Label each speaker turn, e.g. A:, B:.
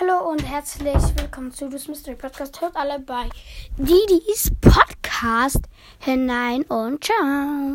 A: Hallo und herzlich willkommen zu Das Mystery Podcast. Hört alle bei Didis Podcast hinein und ciao.